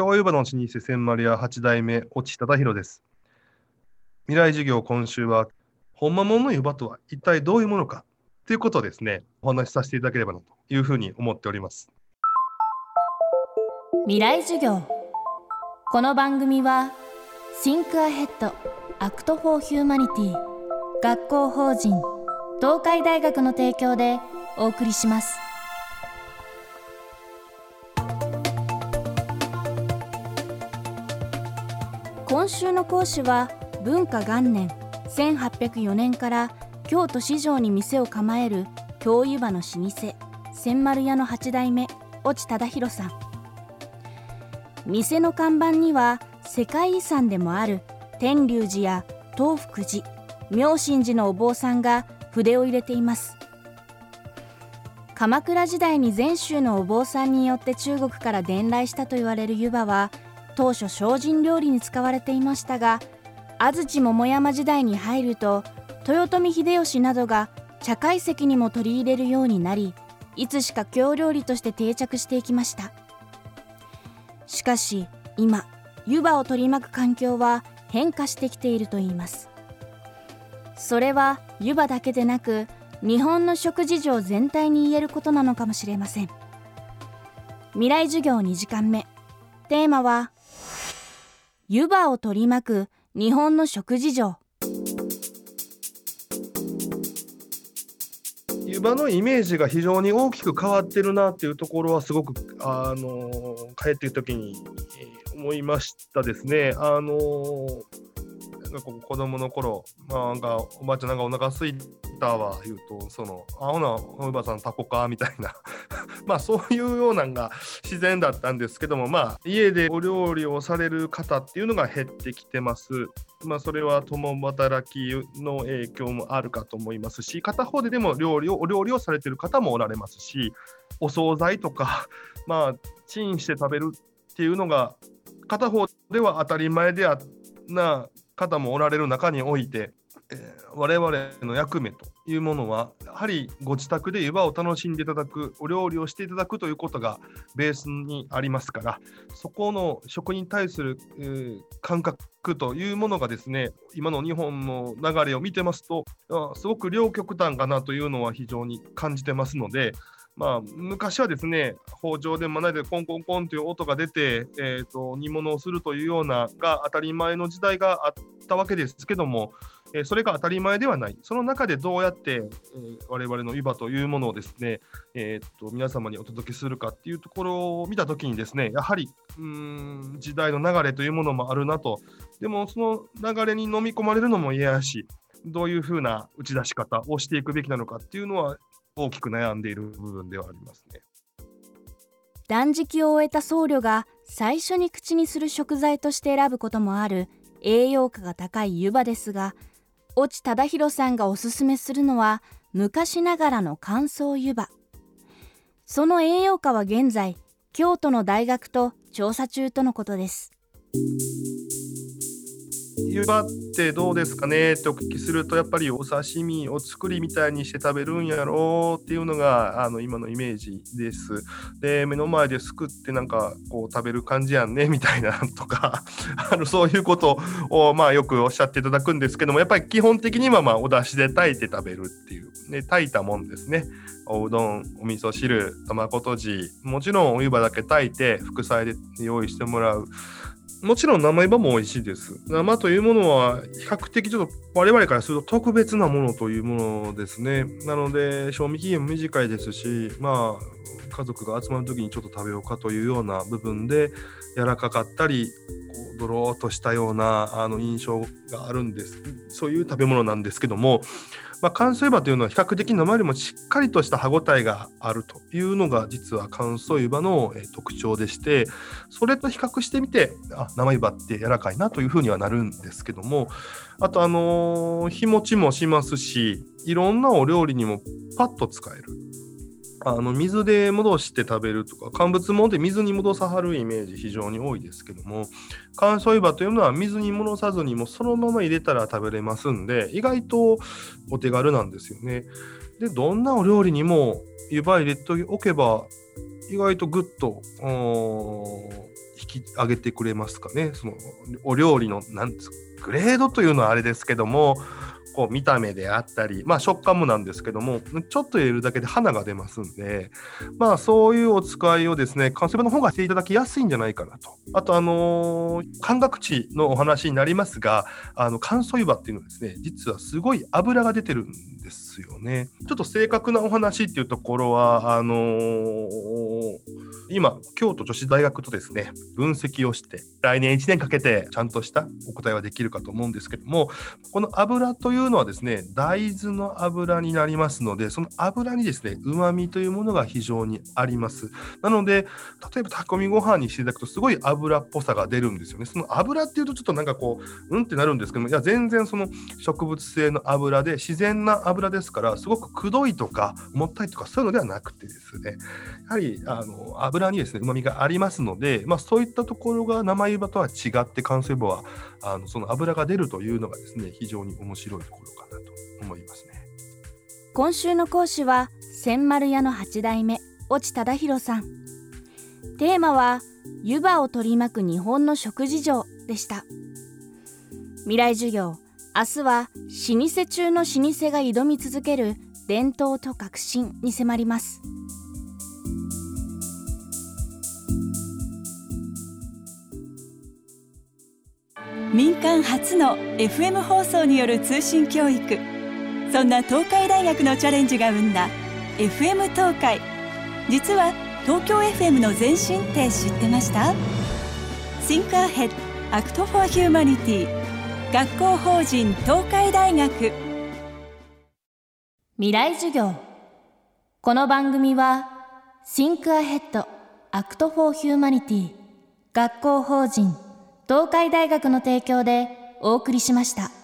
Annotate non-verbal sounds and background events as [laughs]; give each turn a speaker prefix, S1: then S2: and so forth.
S1: 京湯葉の老舗千丸屋八代目越智忠弘です。未来授業今週は、本間もんの湯葉とは一体どういうものか？ということをですね、お話しさせていただければなというふうに思っております。
S2: 未来授業この番組は Think Ahead Act for Humanity 学校法人東海大学の提供でお送りします今週の講師は文化元年1804年から京都市場に店を構える京湯葉の老舗千丸屋の八代目越智忠弘さん。店の看板には世界遺産でもある天龍寺や東福寺妙心寺のお坊さんが筆を入れています。鎌倉時代に禅宗のお坊さんによって中国から伝来したと言われる湯葉は当初精進料理に使われていましたが安土桃山時代に入ると豊臣秀吉などが茶会席にも取り入れるようになりいつしか京料理として定着していきました。しかし今湯葉を取り巻く環境は変化してきているといいます。それは湯葉だけでなく日本の食事情全体に言えることなのかもしれません。未来授業2時間目。テーマは湯葉を取り巻く日本の食事情
S1: 湯葉のイメージが非常に大きく変わってるなっていうところはすごく、あの帰ってきた時に思いましたですね。あのなんか子供の頃、まあ、なんかおばあちゃんなんかお腹空いたわ言うとそのあほなおばさんタコかみたいな [laughs] まあそういうようなんが自然だったんですけどもまあ家でお料理をされる方っていうのが減ってきてます。まあそれは共働きの影響もあるかと思いますし片方ででも料理をお料理をされてる方もおられますしお惣菜とか [laughs] まあチンして食べるっていうのが片方では当たり前であな方もおられる中において、えー我々の役目というものはやはりご自宅で湯葉を楽しんでいただくお料理をしていただくということがベースにありますからそこの食に対する、えー感覚というものがですね今の日本の流れを見てますとすごく両極端かなというのは非常に感じてますのでまあ、昔はですね、包丁でまなでコンコンコンという音が出て、えー、と煮物をするというようなが当たり前の時代があったわけですけども、えそれが当たり前ではない、その中でどうやって、えー我々の湯葉というものをですね、えー、と皆様にお届けするかっていうところを見たときにですね、やはりうん時代の流れというものもあるなと、でもその流れに飲み込まれるのも嫌やし、どういうふうな打ち出し方をしていくべきなのかっていうのは大きく悩んでいる部分ではありますね。
S2: 断食を終えた僧侶が最初に口にする食材として選ぶこともある栄養価が高い湯葉ですが越智忠宏さんがおすすめするのは昔ながらの乾燥湯葉。その栄養価は現在京都の大学と調査中とのことです。
S1: 湯葉ってどうですかね？ってお聞きするとやっぱりお刺身お作りみたいにして食べるんやろうっていうのがあの今のイメージです。で目の前ですくってなんかこう食べる感じやんねみたいなとか [laughs] あのそういうことをまあよくおっしゃっていただくんですけどもやっぱり基本的にはまあお出汁で炊いて食べるっていう、ね、炊いたもんですね。おうどんお味噌汁卵とじもちろんお湯葉だけ炊いて副菜で用意してもらう。もちろん生湯葉も美味しいです。生というものは比較的ちょっと我々からすると特別なものというものですね。なので賞味期限も短いですし、まあ家族が集まる時にちょっと食べようかというような部分で柔らかかったり、こうドローっとしたようなあの印象があるんです。そういう食べ物なんですけども、まあ、乾燥湯葉というのは比較的生よりもしっかりとした歯ごたえがあるというのが実は乾燥湯葉の特徴でしてそれと比較してみてあ生湯葉って柔らかいなというふうにはなるんですけどもあとあの日持ちもしますしいろんなお料理にもパッと使える。あの水で戻して食べるとか乾物もんで水に戻さはるイメージ非常に多いですけども乾燥湯葉というのは水に戻さずにもそのまま入れたら食べれますんで意外とお手軽なんですよね。でどんなお料理にも湯葉入れておけば意外とグッと引き上げてくれますかね。そのお料理のなんグレードというのはあれですけどもこう見た目であったり、まあ、食感もなんですけどもちょっと入れるだけで花が出ますんで、まあ、そういうお使いをですね関西弁の方がしていただきやすいんじゃないかなと。あとあのー、感覚値のお話になりますがあの乾燥湯葉っていうのはですね実はすごい油が出てるんですよね。ちょっと正確なお話っていうところはあのー、今京都女子大学とですね分析をして来年1年かけてちゃんとしたお答えはできるかと思うんですけどもこの油というのはですね、大豆の油になりますので、その油にですね、旨味というものが非常にあります。なので、例えば炊き込みご飯にしていただくと、すごい油っぽさが出るんですよね。その油っていうと、ちょっとなんかこう、うんってなるんですけども、いや、全然その植物性の油で、自然な油ですから、すごくくどいとか、もったいとか、そういうのではなくてですね、やはりあの油にですね、旨味がありますので、まあ、そういったところが生湯葉とは違って、乾燥湯葉はあのその油が出るというのがですね、非常に面白いところかなと思いますね。
S2: 今週の講師は千丸屋の8代目越智忠弘さん。テーマは湯葉を取り巻く日本の食事情でした。未来授業明日は老舗中の老舗が挑み続ける伝統と革新に迫ります。
S3: 民間初の FM 放送による通信教育。そんな東海大学のチャレンジが生んだ FM 東海。実は東京 FM の前身って知ってました？Think Ahead Act for Humanity 学校法人東海大学。
S2: 未来授業。この番組は Think Ahead Act for Humanity 学校法人東海大学の提供でお送りしました。